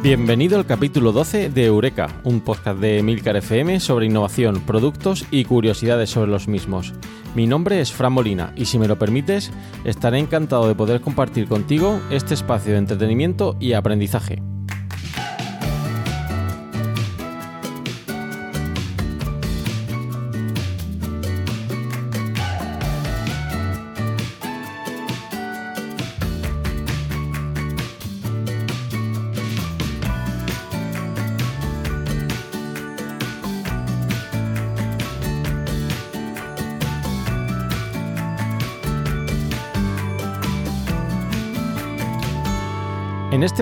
Bienvenido al capítulo 12 de Eureka, un podcast de Milcar FM sobre innovación, productos y curiosidades sobre los mismos. Mi nombre es Fran Molina y si me lo permites, estaré encantado de poder compartir contigo este espacio de entretenimiento y aprendizaje.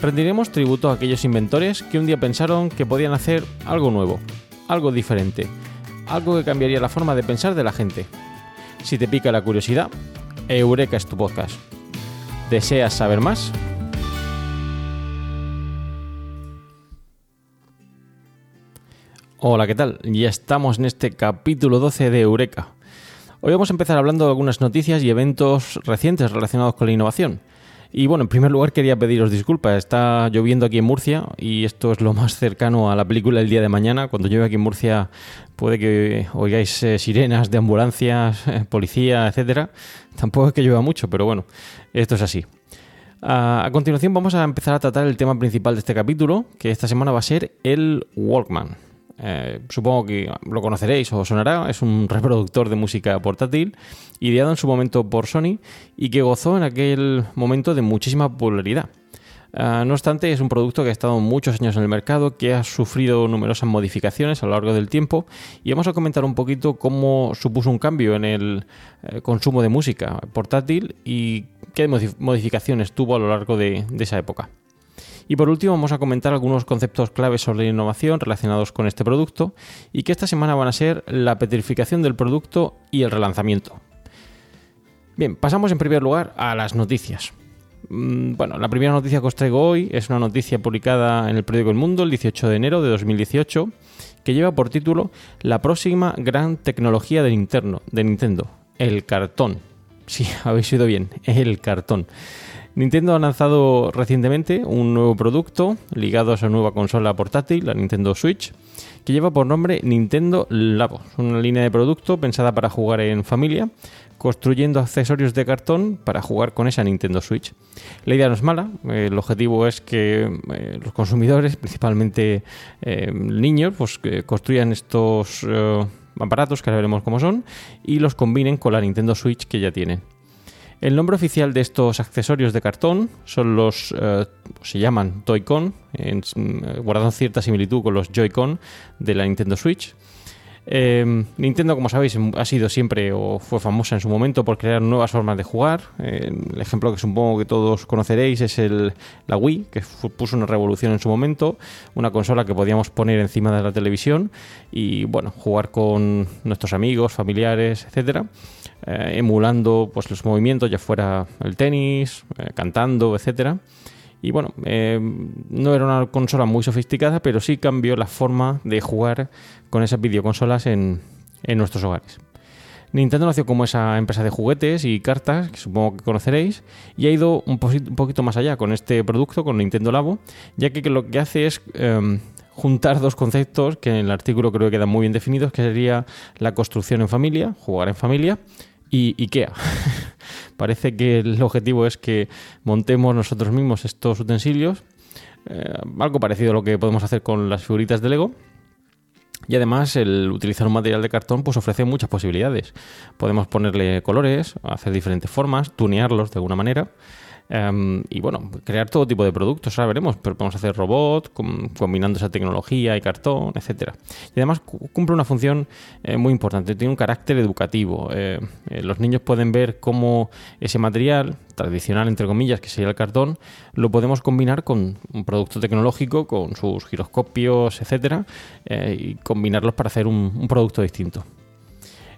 rendiremos tributo a aquellos inventores que un día pensaron que podían hacer algo nuevo, algo diferente, algo que cambiaría la forma de pensar de la gente. Si te pica la curiosidad, Eureka es tu podcast. ¿Deseas saber más? Hola, ¿qué tal? Ya estamos en este capítulo 12 de Eureka. Hoy vamos a empezar hablando de algunas noticias y eventos recientes relacionados con la innovación. Y bueno, en primer lugar quería pediros disculpas. Está lloviendo aquí en Murcia y esto es lo más cercano a la película El día de mañana. Cuando llueve aquí en Murcia puede que oigáis eh, sirenas de ambulancias, eh, policía, etcétera. Tampoco es que llueva mucho, pero bueno, esto es así. A, a continuación vamos a empezar a tratar el tema principal de este capítulo, que esta semana va a ser el Walkman. Eh, supongo que lo conoceréis o sonará, es un reproductor de música portátil ideado en su momento por Sony y que gozó en aquel momento de muchísima popularidad. Ah, no obstante, es un producto que ha estado muchos años en el mercado, que ha sufrido numerosas modificaciones a lo largo del tiempo y vamos a comentar un poquito cómo supuso un cambio en el eh, consumo de música portátil y qué modif- modificaciones tuvo a lo largo de esa época. Y por último vamos a comentar algunos conceptos claves sobre la innovación relacionados con este producto y que esta semana van a ser la petrificación del producto y el relanzamiento. Bien, pasamos en primer lugar a las noticias. Mm, Bueno, la primera noticia que os traigo hoy es una noticia publicada en el periódico El Mundo el 18 de enero de 2018 que lleva por título La próxima gran tecnología de Nintendo, de Nintendo, el cartón. Sí, habéis oído bien, el cartón. Nintendo ha lanzado recientemente un nuevo producto ligado a su nueva consola portátil, la Nintendo Switch, que lleva por nombre Nintendo Labo. Una línea de producto pensada para jugar en familia, construyendo accesorios de cartón para jugar con esa Nintendo Switch. La idea no es mala, eh, el objetivo es que eh, los consumidores, principalmente eh, niños, pues construyan estos aparatos, que ahora veremos cómo son, y los combinen con la Nintendo Switch que ya tienen. El nombre oficial de estos accesorios de cartón son los, eh, se llaman Toy-Con, en- eh, guardando cierta similitud con los Joy-Con de la Nintendo Switch. Eh, Nintendo, como sabéis, ha sido siempre o fue famosa en su momento por crear nuevas formas de jugar. Eh, el ejemplo que supongo que todos conoceréis es el, la Wii, que puso una revolución en su momento, una consola que podíamos poner encima de la televisión y bueno, jugar con nuestros amigos, familiares, etcétera, eh, emulando pues los movimientos, ya fuera el tenis, eh, cantando, etcétera. Y bueno, eh, no era una consola muy sofisticada, pero sí cambió la forma de jugar con esas videoconsolas en, en nuestros hogares. Nintendo nació como esa empresa de juguetes y cartas, que supongo que conoceréis, y ha ido un poquito más allá con este producto, con Nintendo Labo, ya que lo que hace es em, juntar dos conceptos que en el artículo creo que quedan muy bien definidos, que sería la construcción en familia, jugar en familia, y IKEA. Parece que el objetivo es que montemos nosotros mismos estos utensilios, eh, algo parecido a lo que podemos hacer con las figuritas de Lego, y además el utilizar un material de cartón pues ofrece muchas posibilidades. Podemos ponerle colores, hacer diferentes formas, tunearlos de alguna manera. Em, y bueno, crear todo tipo de productos, ahora veremos, pero podemos hacer robot, com- combinando esa tecnología y cartón, etcétera. Y además cu- cumple una función eh, muy importante, tiene un carácter educativo. Eh, eh, los niños pueden ver cómo ese material, tradicional entre comillas, que sería el cartón, lo podemos combinar con un producto tecnológico, con sus giroscopios, etcétera, eh, y combinarlos para hacer un producto distinto.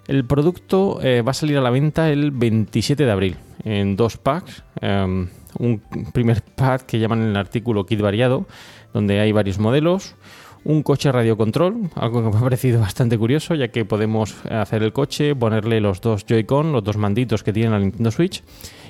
El producto eh, va a salir a la venta el 27 de abril en dos packs. Um, un primer pack que llaman el artículo kit variado, donde hay varios modelos. Un coche radiocontrol, algo que me ha parecido bastante curioso, ya que podemos hacer el coche, ponerle los dos Joy-Con, los dos manditos que tiene la Nintendo Switch.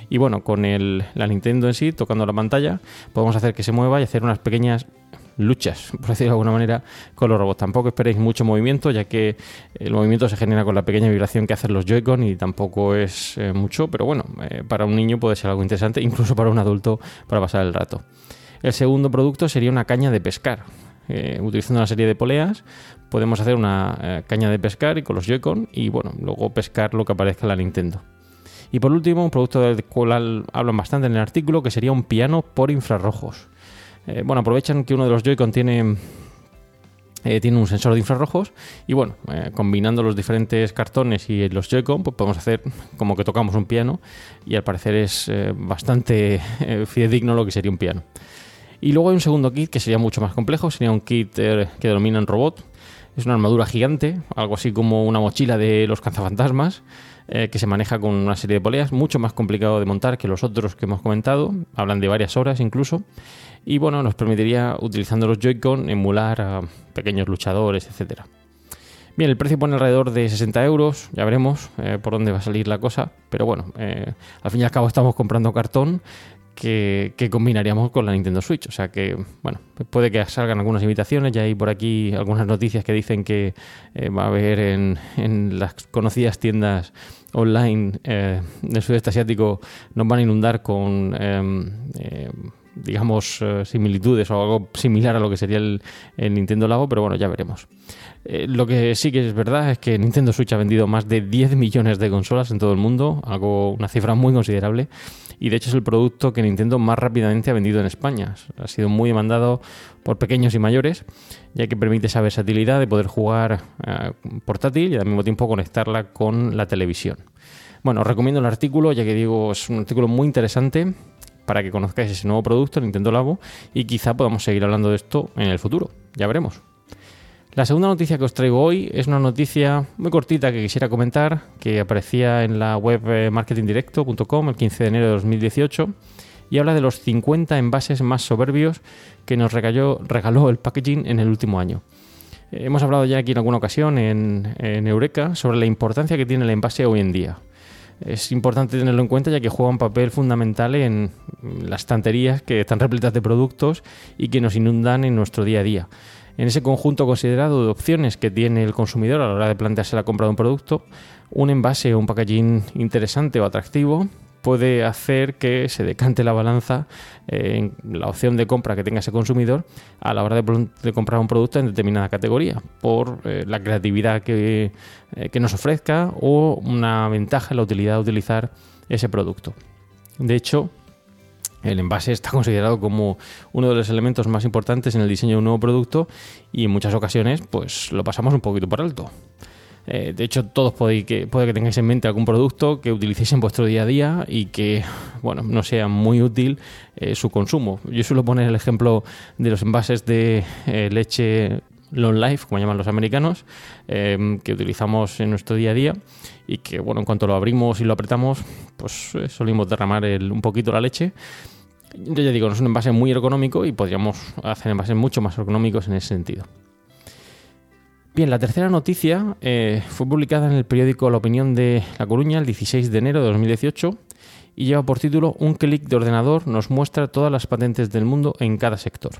Y bueno, con el, la Nintendo en sí, tocando la pantalla, podemos hacer que se mueva y hacer unas pequeñas luchas, por decirlo de alguna manera, con los robots. Tampoco esperéis mucho movimiento, ya que el movimiento se genera con la pequeña vibración que hacen los Joy-Con y tampoco es eh, mucho, pero bueno, eh, para un niño puede ser algo interesante, incluso para un adulto, para pasar el rato. El segundo producto sería una caña de pescar. Eh, utilizando una serie de poleas, podemos hacer una caña de pescar y con los Joy-Con y bueno, luego pescar lo que aparezca en la Nintendo. Y por último, un producto del cual hablan bastante en el artículo, que sería un piano por infrarrojos. Eh, bueno, aprovechan que uno de los Joy-Con tiene, eh, tiene un sensor de infrarrojos y bueno, eh, combinando los diferentes cartones y los Joy-Con, pues podemos hacer como que tocamos un piano y al parecer es bastante fidedigno lo que sería un piano. Y luego hay un segundo kit que sería mucho más complejo, sería un kit que denominan robot. Es una armadura gigante, algo así como una mochila de los cazafantasmas, que se maneja con una serie de poleas, mucho más complicado de montar que los otros que hemos comentado, hablan de varias horas incluso, y bueno, nos permitiría, utilizando los Joy-Con, emular a pequeños luchadores, etcétera. Bien, el precio pone alrededor de 60 euros, ya veremos eh, por dónde va a salir la cosa, pero bueno, eh, al fin y al cabo estamos comprando cartón que, que combinaríamos con la Nintendo Switch, o sea que, bueno, puede que salgan algunas invitaciones, ya hay por aquí algunas noticias que dicen que eh, va a haber en, en las conocidas tiendas online del sudeste asiático, nos van a inundar con... digamos, eh, similitudes o algo similar a lo que sería el, el Nintendo Labo, pero bueno, ya veremos. Eh, lo que sí que es verdad es que Nintendo Switch ha vendido más de 10 millones de consolas en todo el mundo, algo, una cifra muy considerable, y de hecho es el producto que Nintendo más rápidamente ha vendido en España. Ha sido muy demandado por pequeños y mayores, ya que permite esa versatilidad de poder jugar eh, portátil y al mismo tiempo conectarla con la televisión. Bueno, os recomiendo el artículo, ya que digo, es un artículo muy interesante para que conozcáis ese nuevo producto, Nintendo Labo, y quizá podamos seguir hablando de esto en el futuro. Ya veremos. La segunda noticia que os traigo hoy es una noticia muy cortita que quisiera comentar, que aparecía en la web eh, marketingdirecto.com el 15 de enero de 2018 y habla de los 50 envases más soberbios que nos regaló, el packaging en el último año. Hemos hablado ya aquí en alguna ocasión en Eureka sobre la importancia que tiene el envase hoy en día. Es importante tenerlo en cuenta ya que juega un papel fundamental en las estanterías que están repletas de productos y que nos inundan en nuestro día a día. En ese conjunto considerado de opciones que tiene el consumidor a la hora de plantearse la compra de un producto, un envase o un packaging interesante o atractivo puede hacer que se decante la balanza eh, en la opción de compra que tenga ese consumidor a la hora de, comprar un producto en determinada categoría, por eh, la creatividad que, eh, que nos ofrezca o una ventaja en la utilidad de utilizar ese producto. De hecho, el envase está considerado como uno de los elementos más importantes en el diseño de un nuevo producto y en muchas ocasiones pues lo pasamos un poquito por alto. Eh, de hecho, todos podéis que, puede que tengáis en mente algún producto que utilicéis en vuestro día a día y que, bueno, no sea muy útil eh, su consumo. Yo suelo poner el ejemplo de los envases de eh, leche long life, como llaman los americanos, eh, que utilizamos en nuestro día a día y que, bueno, en cuanto lo abrimos y lo apretamos, pues eh, solimos derramar un poquito la leche Yo ya digo, no es un envase muy ergonómico y podríamos hacer envases mucho más ergonómicos en ese sentido. Bien, la tercera noticia eh, fue publicada en el periódico La Opinión de La Coruña el 16 de enero de 2018 y lleva por título Un clic de ordenador nos muestra todas las patentes del mundo en cada sector.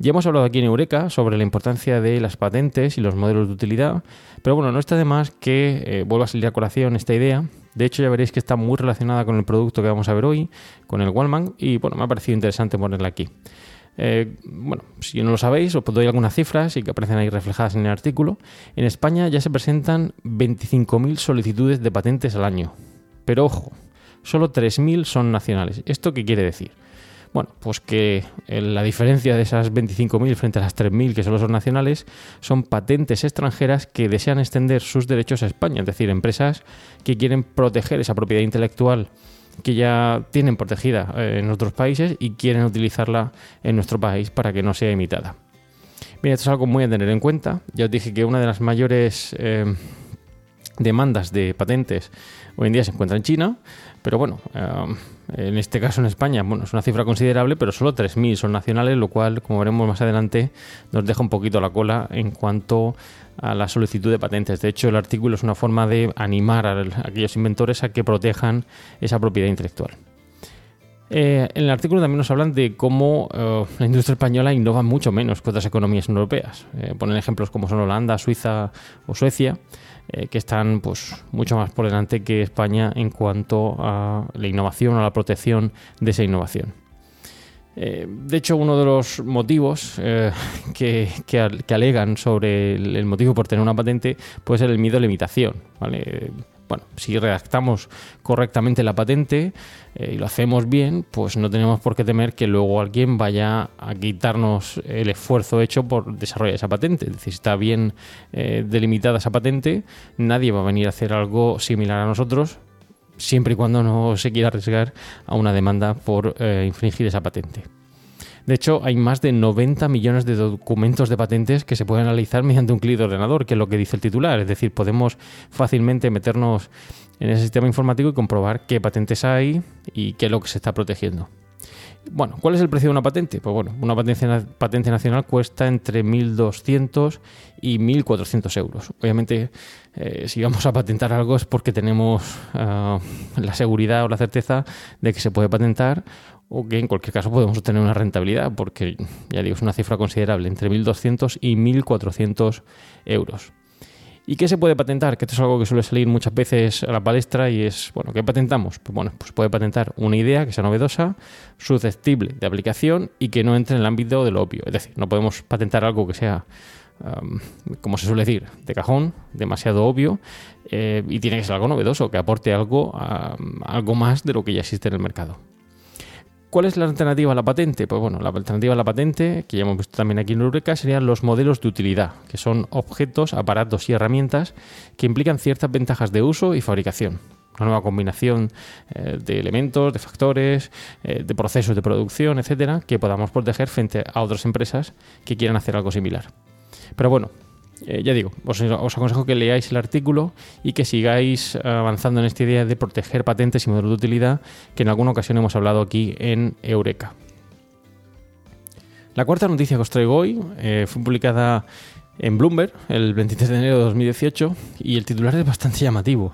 Ya hemos hablado aquí en Eureka sobre la importancia de las patentes y los modelos de utilidad, pero bueno, no está de más que eh, vuelva a salir a colación esta idea. De hecho, ya veréis que está muy relacionada con el producto que vamos a ver hoy, con el Wallman, y bueno, me ha parecido interesante ponerla aquí. Eh, bueno, si no lo sabéis, os doy algunas cifras y que aparecen ahí reflejadas en el artículo. En España ya se presentan 25.000 solicitudes de patentes al año. Pero ojo, solo 3.000 son nacionales. ¿Esto qué quiere decir? Bueno, pues que eh, la diferencia de esas 25.000 frente a las 3.000 que solo son nacionales son patentes extranjeras que desean extender sus derechos a España, es decir, empresas que quieren proteger esa propiedad intelectual que ya tienen protegida eh, en otros países y quieren utilizarla en nuestro país para que no sea imitada. Bien, esto es algo muy a tener en cuenta. Ya os dije que una de las mayores eh, demandas de patentes hoy en día se encuentra en China, pero bueno, eh, en este caso en España, bueno, es una cifra considerable, pero solo 3.000 son nacionales, lo cual, como veremos más adelante, nos deja un poquito la cola en cuanto a la solicitud de patentes. De hecho, el artículo es una forma de animar a aquellos inventores a que protejan esa propiedad intelectual. Eh, en el artículo también nos hablan de cómo eh, la industria española innova mucho menos que otras economías europeas. Eh, ponen ejemplos como son Holanda, Suiza o Suecia, eh, que están pues, mucho más por delante que España en cuanto a la innovación o la protección de esa innovación. Eh, de hecho, uno de los motivos eh, que, que al- que alegan sobre el, motivo por tener una patente puede ser el miedo a la imitación. ¿vale? Bueno, si redactamos correctamente la patente eh, y lo hacemos bien, pues no tenemos por qué temer que luego alguien vaya a quitarnos el esfuerzo hecho por desarrollar esa patente. Si está bien eh, delimitada esa patente, nadie va a venir a hacer algo similar a nosotros siempre y cuando no se quiera arriesgar a una demanda por eh, infringir esa patente. De hecho, hay más de 90 millones de documentos de patentes que se pueden analizar mediante un clic de ordenador, que es lo que dice el titular. Es decir, podemos fácilmente meternos en ese sistema informático y comprobar qué patentes hay y qué es lo que se está protegiendo. Bueno, ¿cuál es el precio de una patente? Pues bueno, una patente, na- patente nacional cuesta entre 1.200 y 1.400 euros. Obviamente, eh, si vamos a patentar algo es porque tenemos ah, la seguridad o la certeza de que se puede patentar o que en cualquier caso podemos obtener una rentabilidad, porque ya digo, es una cifra considerable, entre 1.200 y 1.400 euros. ¿Y qué se puede patentar? Que esto es algo que suele salir muchas veces a la palestra y es, bueno, ¿qué patentamos? Pues bueno, pues puede patentar una idea que sea novedosa, susceptible de aplicación y que no entre en el ámbito de lo obvio. Es decir, no podemos patentar algo que sea, como se suele decir, de cajón, demasiado obvio, eh, y tiene que ser algo novedoso, que aporte algo, um, algo más de lo que ya existe en el mercado. ¿Cuál es la alternativa a la patente? Pues bueno, la alternativa a la patente, que ya hemos visto también aquí en Eureka, serían los modelos de utilidad, que son objetos, aparatos y herramientas que implican ciertas ventajas de uso y fabricación. Una nueva combinación eh, de elementos, de factores, eh, de procesos de producción, etcétera, que podamos proteger frente a otras empresas que quieran hacer algo similar. Pero bueno, eh, ya digo, os, aconsejo que leáis el artículo y que sigáis avanzando en esta idea de proteger patentes y modelos de utilidad que en alguna ocasión hemos hablado aquí en Eureka. La cuarta noticia que os traigo hoy eh, fue publicada en Bloomberg el 23 de enero de 2018 y el titular es bastante llamativo.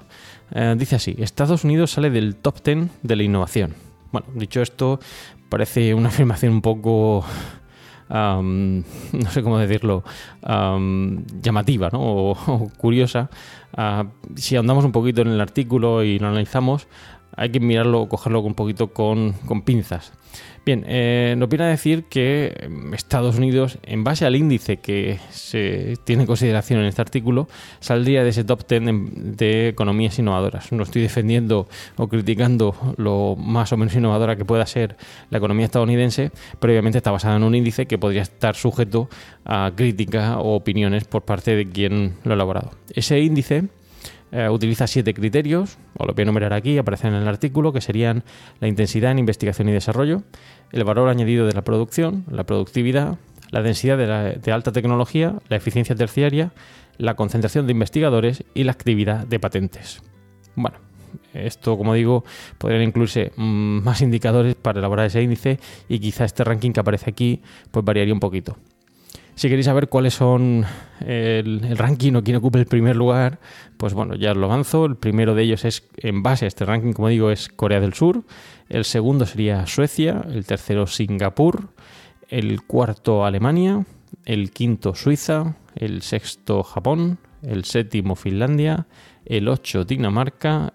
Eh, dice así, Estados Unidos sale del top 10 de la innovación. Bueno, dicho esto, parece una afirmación un poco am, no sé cómo decirlo, am, llamativa ¿no? o, o curiosa. Ah, si andamos un poquito en el artículo y lo analizamos, hay que mirarlo, cogerlo un poquito con, con pinzas. Bien, eh, nos viene a decir que em, Estados Unidos, en base al índice que se tiene en consideración en este artículo, saldría de ese top 10 de, de economías innovadoras. No estoy defendiendo o criticando lo más o menos innovadora que pueda ser la economía estadounidense, pero obviamente está basada en un índice que podría estar sujeto a crítica o opiniones por parte de quien lo ha elaborado. Ese índice eh, utiliza siete criterios, os lo voy a enumerar aquí, aparecen en el artículo, que serían la intensidad en investigación y desarrollo, el valor añadido de la producción, la productividad, la densidad de, de alta tecnología, la eficiencia terciaria, la concentración de investigadores y la actividad de patentes. Bueno, esto, como digo, podrían incluirse mm, más indicadores para elaborar ese índice y quizá este ranking que aparece aquí pues variaría un poquito. Si queréis saber cuáles son el, ranking o quién ocupa el primer lugar, pues bueno, ya os lo avanzo. El primero de ellos es, en base a este ranking, como digo, es Corea del Sur. El segundo sería Suecia. El tercero Singapur. El cuarto Alemania. El quinto Suiza. El sexto Japón. El séptimo Finlandia. El ocho Dinamarca.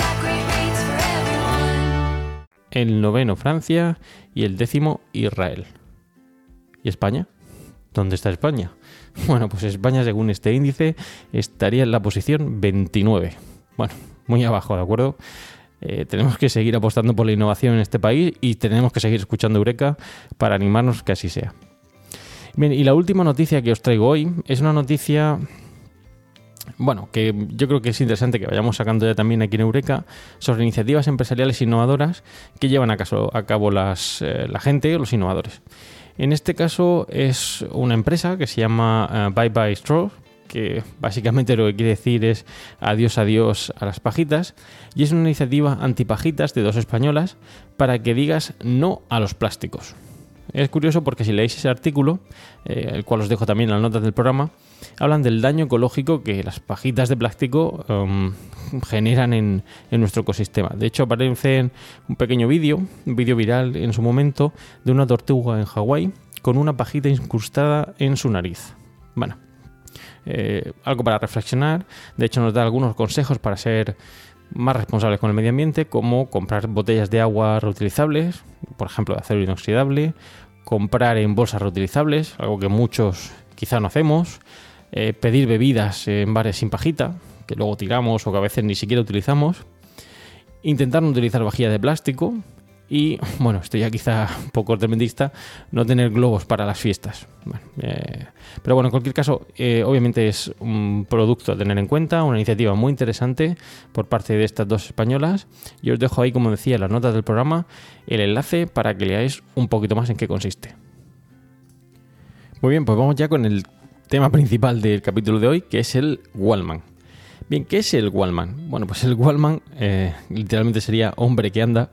El noveno Francia y el décimo Israel. ¿Y España? ¿Dónde está España? Bueno, pues España, según este índice, estaría en la posición 29. Bueno, muy abajo, ¿de acuerdo? Eh, tenemos que seguir apostando por la innovación en este país y tenemos que seguir escuchando Eureka para animarnos que así sea. Bien, y la última noticia que os traigo hoy es una noticia, bueno, que yo creo que es interesante que vayamos sacando ya también aquí en Eureka sobre iniciativas empresariales innovadoras que llevan a, cabo las, eh, la gente o los innovadores. En este caso es una empresa que se llama eh, Bye Bye Straw, que básicamente lo que quiere decir es adiós, adiós a las pajitas, y es una iniciativa antipajitas de dos españolas para que digas no a los plásticos. Es curioso porque si leéis ese artículo, eh, el cual os dejo también en las notas del programa, hablan del daño ecológico que las pajitas de plástico um, generan en, nuestro ecosistema. De hecho, aparece un pequeño vídeo, un vídeo viral en su momento, de una tortuga en Hawái con una pajita incrustada en su nariz. Bueno, eh, algo para reflexionar. De hecho, nos da algunos consejos para ser más responsables con el medio ambiente, como comprar botellas de agua reutilizables, por ejemplo, de acero inoxidable, comprar en bolsas reutilizables, algo que muchos quizá no hacemos, eh, pedir bebidas en bares sin pajita, que luego tiramos o que a veces ni siquiera utilizamos, intentar no utilizar vajilla de plástico y, bueno, esto ya quizá un poco tremendista, no tener globos para las fiestas. Eh, pero bueno, en cualquier caso, eh, obviamente es un producto a tener en cuenta, una iniciativa muy interesante por parte de estas dos españolas. Y os dejo ahí, como decía, las notas del programa, el enlace para que leáis un poquito más en qué consiste. Muy bien, pues vamos ya con el tema principal del capítulo de hoy, que es el Wallman. Bien, ¿qué es el Wallman? Bueno, pues el Wallman eh, literalmente sería hombre que anda.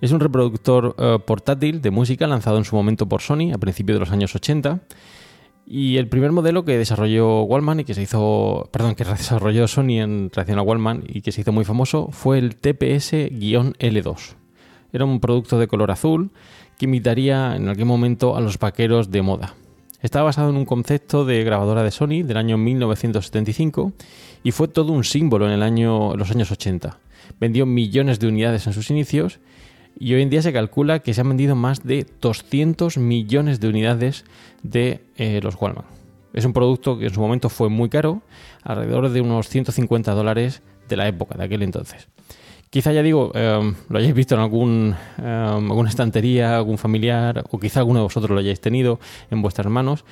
Es un reproductor eh, portátil de música lanzado en su momento por Sony a principios de los años 80. Y el primer modelo que desarrolló Wallman y que se hizo, perdón, que desarrolló Sony en relación a Wallman y que se hizo muy famoso fue el TPS-L2. Era un producto de color azul que imitaría en aquel momento a los vaqueros de moda. Estaba basado en un concepto de grabadora de Sony del año 1975 y fue todo un símbolo en, el año, los años 80. Vendió millones de unidades en sus inicios y hoy en día se calcula que se han vendido más de 200 millones de unidades de eh, los Wallman. Es un producto que en su momento fue muy caro, alrededor de unos 150 dólares de la época, de aquel entonces. Quizá ya digo, eh, lo hayáis visto en algún, eh, alguna estantería, algún familiar, o quizá alguno de vosotros lo hayáis tenido en vuestras manos.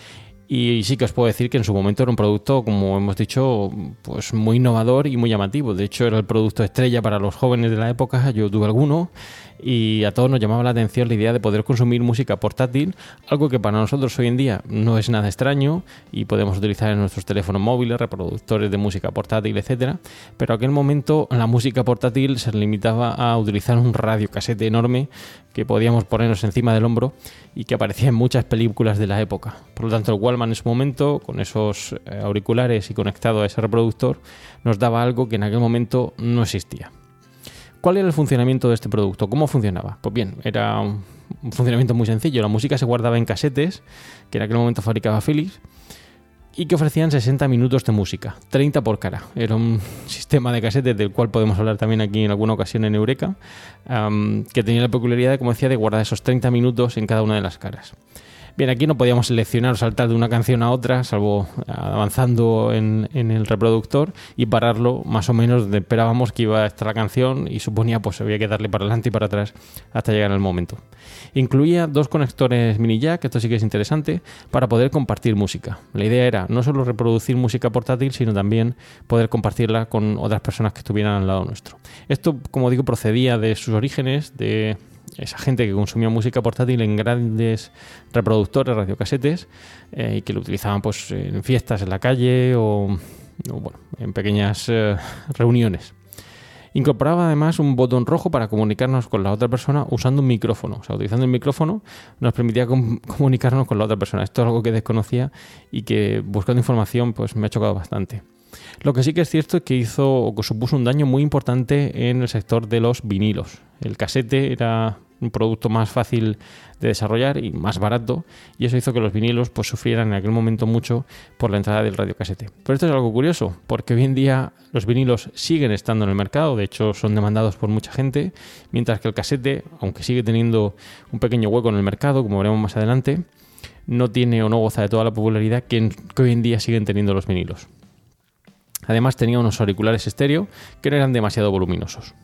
Y sí que os puedo decir que en su momento era un producto, como hemos dicho, pues muy innovador y muy llamativo. De hecho, era el producto estrella para los jóvenes de la época. Yo tuve alguno y a todos nos llamaba la atención la idea de poder consumir música portátil, algo que para nosotros hoy en día no es nada extraño y podemos utilizar en nuestros teléfonos móviles, reproductores de música portátil, etcétera. Pero en aquel momento la música portátil se limitaba a utilizar un radiocasete enorme que podíamos ponernos encima del hombro y que aparecía en muchas películas de la época. Por lo tanto, el Wallman en su momento, con esos eh, auriculares y conectado a ese reproductor, nos daba algo que en aquel momento no existía. ¿Cuál era el funcionamiento de este producto? ¿Cómo funcionaba? Pues bien, era un un funcionamiento muy sencillo. La música se guardaba en casetes, que en aquel momento fabricaba Philips, y que ofrecían 60 minutos de música, 30 por cara. Era un sistema de casetes del cual podemos hablar también aquí en alguna ocasión en Eureka, que tenía la peculiaridad, como decía, de guardar esos 30 minutos en cada una de las caras. Bien, aquí no podíamos seleccionar o saltar de una canción a otra, salvo avanzando en, en el reproductor y pararlo más o menos donde esperábamos que iba a estar la canción y suponía pues había que darle para adelante y para atrás hasta llegar al momento. Incluía dos conectores mini jack, esto sí que es interesante, para poder compartir música. La idea era no solo reproducir música portátil, sino también poder compartirla con otras personas que estuvieran al lado nuestro. Esto, como digo, procedía de sus orígenes, de esa gente que consumía música portátil en grandes reproductores, radiocasetes, eh, y que lo utilizaban pues en fiestas en la calle o, bueno, en pequeñas eh, reuniones. Incorporaba además un botón rojo para comunicarnos con la otra persona usando un micrófono. O sea, utilizando el micrófono nos permitía com- comunicarnos con la otra persona. Esto es algo que desconocía y que buscando información pues me ha chocado bastante. Lo que sí que es cierto es que hizo o que supuso un daño muy importante en el sector de los vinilos. El casete era un producto más fácil de desarrollar y más barato y eso hizo que los vinilos pues sufrieran en aquel momento mucho por la entrada del radiocasete. Pero esto es algo curioso porque hoy en día los vinilos siguen estando en el mercado, de hecho son demandados por mucha gente, mientras que el casete, aunque sigue teniendo un pequeño hueco en el mercado, como veremos más adelante, no tiene o no goza de toda la popularidad que, que hoy en día siguen teniendo los vinilos. Además tenía unos auriculares estéreo que no eran demasiado voluminosos.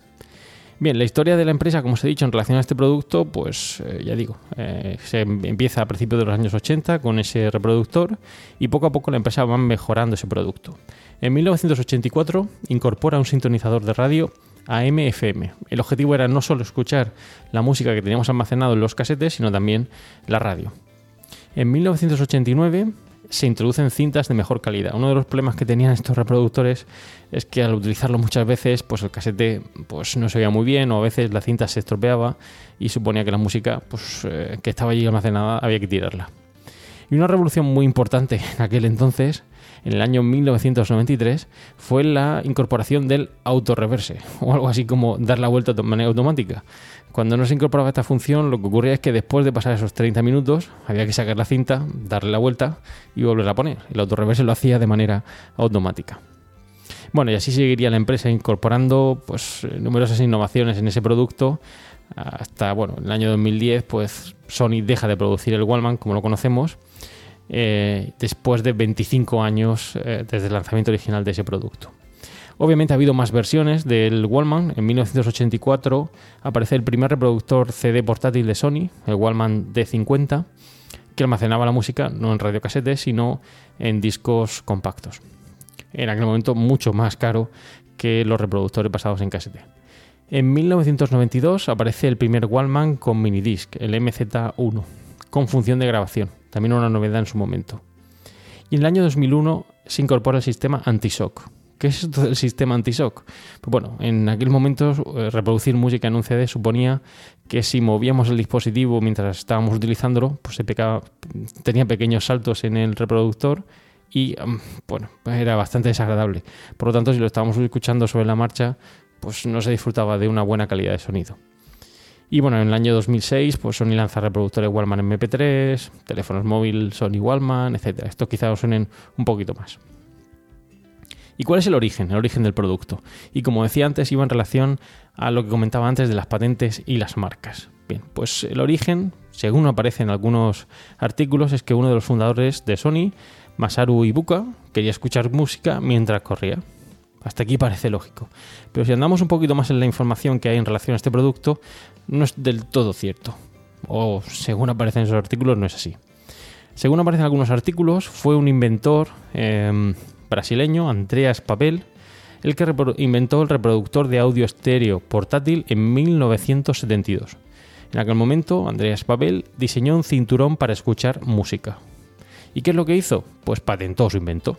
Bien, la historia de la empresa, como os he dicho, en relación a este producto, pues eh, ya digo, eh, se empieza a principios de los años 80 con ese reproductor y poco a poco la empresa va mejorando ese producto. En 1984 incorpora un sintonizador de radio AM-FM. El objetivo era no solo escuchar la música que teníamos almacenado en los casetes, sino también la radio. En 1989 se introducen cintas de mejor calidad. Uno de los problemas que tenían estos reproductores es que al utilizarlo muchas veces, pues el casete pues no se veía muy bien o a veces la cinta se estropeaba y suponía que la música pues, eh, que estaba allí almacenada había que tirarla. Y una revolución muy importante en aquel entonces, en el año 1993, fue la incorporación del autorreverse, o algo así como dar la vuelta de manera automática. Cuando no se incorporaba esta función, lo que ocurría es que después de pasar esos 30 minutos, había que sacar la cinta, darle la vuelta y volverla a poner. El autorreverse lo hacía de manera automática. Bueno, y así seguiría la empresa incorporando pues, numerosas innovaciones en ese producto. Hasta bueno, el año 2010, pues Sony deja de producir el Wallman como lo conocemos, eh, después de 25 años eh, desde el lanzamiento original de ese producto. Obviamente ha habido más versiones del Wallman. En 1984 aparece el primer reproductor CD portátil de Sony, el Wallman D50, que almacenaba la música no en radiocasetes, sino en discos compactos. En aquel momento mucho más caro que los reproductores basados en casete. En 1992 aparece el primer Wallman con minidisc, el MZ1, con función de grabación, también una novedad en su momento. Y en el año 2001 se incorpora el sistema anti-shock. ¿Qué es esto del sistema anti-shock? Pues bueno, en aquel momento eh, reproducir música en un CD suponía que si movíamos el dispositivo mientras estábamos utilizándolo, pues se tenía pequeños saltos en el reproductor y um, bueno, era bastante desagradable. Por lo tanto, si lo estábamos escuchando sobre la marcha, pues no se disfrutaba de una buena calidad de sonido. Y bueno, en el año 2006, pues Sony lanza reproductores Wallman MP3, teléfonos móviles Sony Wallman, etc. Esto quizá os suenen un poquito más. ¿Y cuál es el origen? El origen del producto. Y como decía antes, iba en relación a lo que comentaba antes de las patentes y las marcas. Bien, pues el origen, según aparece en algunos artículos, es que uno de los fundadores de Sony, Masaru Ibuka, quería escuchar música mientras corría. Hasta aquí parece lógico. Pero si andamos un poquito más en la información que hay en relación a este producto, no es del todo cierto. O según aparecen esos artículos, no es así. Según aparecen algunos artículos, fue un inventor eh, brasileño, Andreas Papel, el que inventó el reproductor de audio estéreo portátil en 1972. En aquel momento, Andreas Papel diseñó un cinturón para escuchar música. ¿Y qué es lo que hizo? Pues patentó su invento.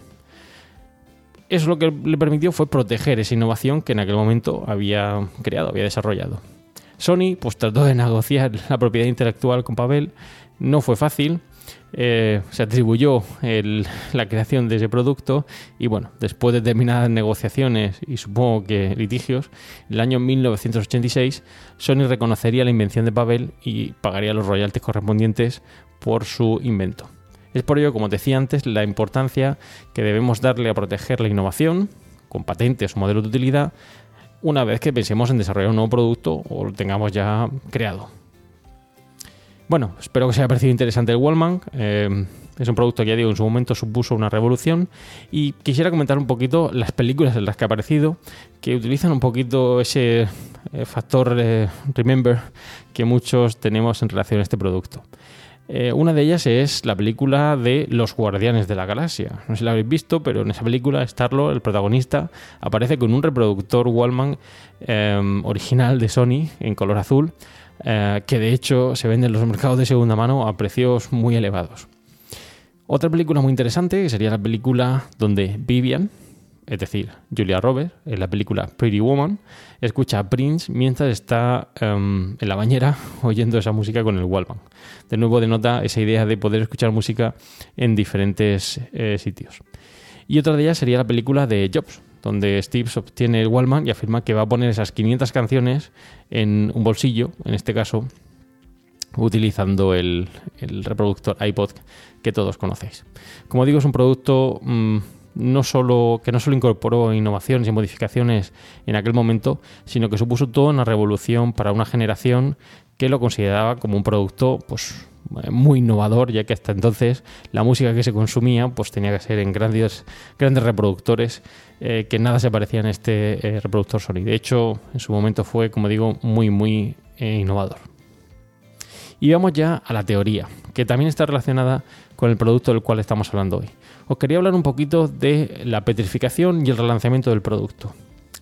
Eso lo que le permitió fue proteger esa innovación que en aquel momento había creado, había desarrollado. Sony pues trató de negociar la propiedad intelectual con Pavel, no fue fácil, eh, se atribuyó la creación de ese producto y bueno, después de determinadas negociaciones y supongo que litigios, en el año 1986 Sony reconocería la invención de Pavel y pagaría los royalties correspondientes por su invento. Es por ello, como decía antes, la importancia que debemos darle a proteger la innovación con patentes o modelos de utilidad una vez que pensemos en desarrollar un nuevo producto o lo tengamos ya creado. Bueno, espero que os haya parecido interesante el Wallman. Eh, es un producto que ya digo, en su momento supuso una revolución. Y quisiera comentar un poquito las películas en las que ha aparecido, que utilizan un poquito ese eh, factor eh, remember que muchos tenemos en relación a este producto. Eh, una de ellas es la película de Los Guardianes de la Galaxia. No sé si la habéis visto, pero en esa película Starlo, el protagonista, aparece con un reproductor Wallman eh, original de Sony en color azul, eh, que de hecho se vende en los mercados de segunda mano a precios muy elevados. Otra película muy interesante sería la película donde Vivian, es decir, Julia Roberts, en la película Pretty Woman, escucha a Prince mientras está em, en la bañera oyendo esa música con el Wallman. De nuevo denota esa idea de poder escuchar música en diferentes eh, sitios. Y otra de ellas sería la película de Jobs, donde Steve obtiene el Wallman y afirma que va a poner esas 500 canciones en un bolsillo, en este caso utilizando el, el reproductor iPod que todos conocéis. Como digo, es un producto mm, no solo, que no solo incorporó innovaciones y modificaciones en aquel momento, sino que supuso toda una revolución para una generación que lo consideraba como un producto pues, eh, muy innovador, ya que hasta entonces la música que se consumía pues, tenía que ser en grandes, grandes reproductores eh, que nada se parecía en este eh, reproductor Sony. De hecho, en su momento fue, como digo, muy, muy innovador. Y vamos ya a la teoría, que también está relacionada con el producto del cual estamos hablando hoy. Os quería hablar un poquito de la petrificación y el relanzamiento del producto.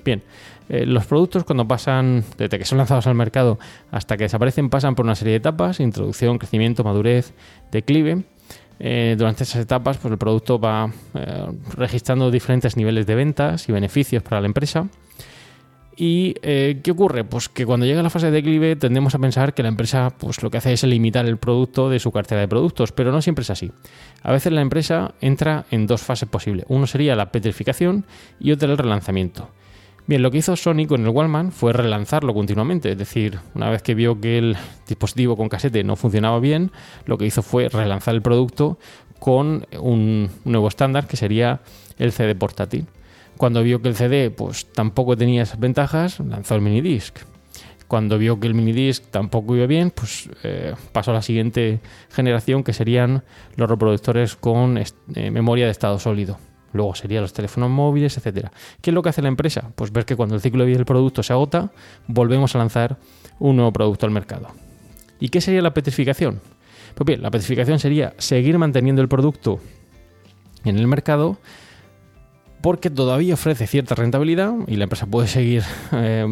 Bien, eh, los productos cuando pasan, desde que son lanzados al mercado hasta que desaparecen, pasan por una serie de etapas, introducción, crecimiento, madurez, declive. Eh, durante esas etapas, pues el producto va eh, registrando diferentes niveles de ventas y beneficios para la empresa. ¿Y eh, qué ocurre? Pues que cuando llega la fase de declive tendemos a pensar que la empresa pues, lo que hace es limitar el producto de su cartera de productos, pero no siempre es así. A veces la empresa entra en dos fases posibles. Uno sería la petrificación y otra el relanzamiento. Bien, lo que hizo Sony con el Wallman fue relanzarlo continuamente, es decir, una vez que vio que el dispositivo con casete no funcionaba bien, lo que hizo fue relanzar el producto con un nuevo estándar que sería el CD portátil. Cuando vio que el CD pues, tampoco tenía esas ventajas, lanzó el minidisc. Cuando vio que el minidisc tampoco iba bien, pues eh, pasó a la siguiente generación que serían los reproductores con eh, memoria de estado sólido. Luego serían los teléfonos móviles, etcétera. ¿Qué es lo que hace la empresa? Pues ver que cuando el ciclo de vida del producto se agota, volvemos a lanzar un nuevo producto al mercado. ¿Y qué sería la petrificación? Pues bien, la petrificación sería seguir manteniendo el producto en el mercado porque todavía ofrece cierta rentabilidad y la empresa puede seguir, eh,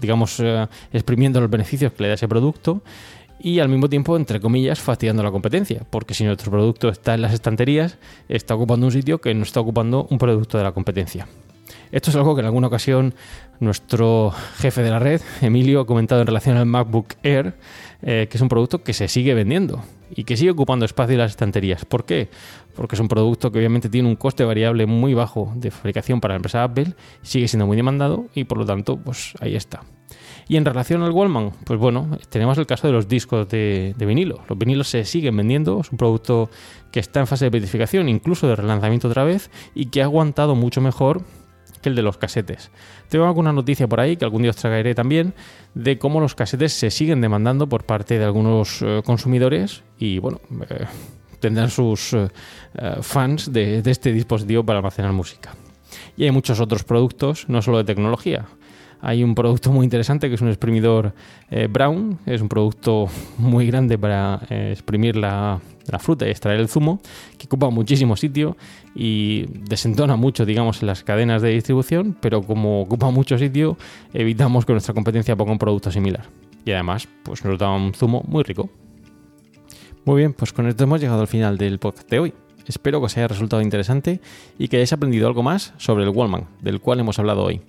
digamos eh, exprimiendo los beneficios que le da ese producto y al mismo tiempo, entre comillas, fastidiando la competencia, porque si nuestro producto está en las estanterías, está ocupando un sitio que no está ocupando un producto de la competencia. Esto es algo que en alguna ocasión nuestro jefe de la red, Emilio, ha comentado en relación al MacBook Air, eh, que es un producto que se sigue vendiendo y que sigue ocupando espacio en las estanterías. ¿Por qué? Porque es un producto que obviamente tiene un coste variable muy bajo de fabricación para la empresa Apple, sigue siendo muy demandado y por lo tanto, pues ahí está. Y en relación al Wallman, pues bueno, tenemos el caso de los discos de, de vinilo. Los vinilos se siguen vendiendo, es un producto que está en fase de petrificación, incluso de relanzamiento otra vez, y que ha aguantado mucho mejor que el de los casetes. Tengo alguna noticia por ahí que algún día os traeré también de cómo los casetes se siguen demandando por parte de algunos eh, consumidores y bueno, eh, tendrán sus eh, fans de, este dispositivo para almacenar música. Y hay muchos otros productos, no solo de tecnología. Hay un producto muy interesante que es un exprimidor eh, Brown, es un producto muy grande para exprimir la, la fruta y extraer el zumo, que ocupa muchísimo sitio y desentona mucho, digamos, en las cadenas de distribución, pero como ocupa mucho sitio, evitamos que nuestra competencia ponga un producto similar. Y además, pues nos da un zumo muy rico. Muy bien, pues con esto hemos llegado al final del podcast de hoy. Espero que os haya resultado interesante y que hayáis aprendido algo más sobre el Wallman, del cual hemos hablado hoy.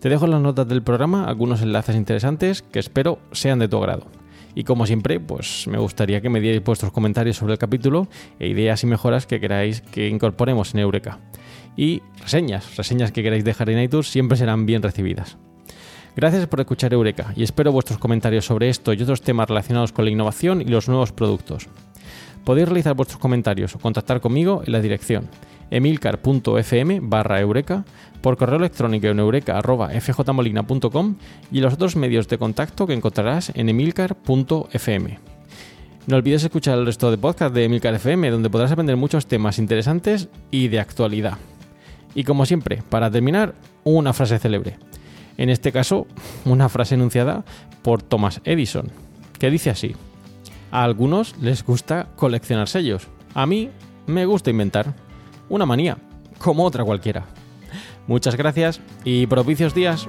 Te dejo en las notas del programa algunos enlaces interesantes que espero sean de tu agrado. Y como siempre, pues me gustaría que me dierais vuestros comentarios sobre el capítulo e ideas y mejoras que queráis que incorporemos en Eureka. Y reseñas, reseñas que queráis dejar en iTunes siempre serán bien recibidas. Gracias por escuchar Eureka y espero vuestros comentarios sobre esto y otros temas relacionados con la innovación y los nuevos productos. Podéis realizar vuestros comentarios o contactar conmigo en la dirección emilcar.fm barra eureka, por correo electrónico en eureka.fjmolina.com y los otros medios de contacto que encontrarás en emilcar.fm. No olvides escuchar el resto de podcast de Emilcar FM, donde podrás aprender muchos temas interesantes y de actualidad. Y como siempre, para terminar, una frase célebre. En este caso, una frase enunciada por Thomas Edison, que dice así. A algunos les gusta coleccionar sellos. A mí me gusta inventar. Una manía, como otra cualquiera. Muchas gracias y propicios días.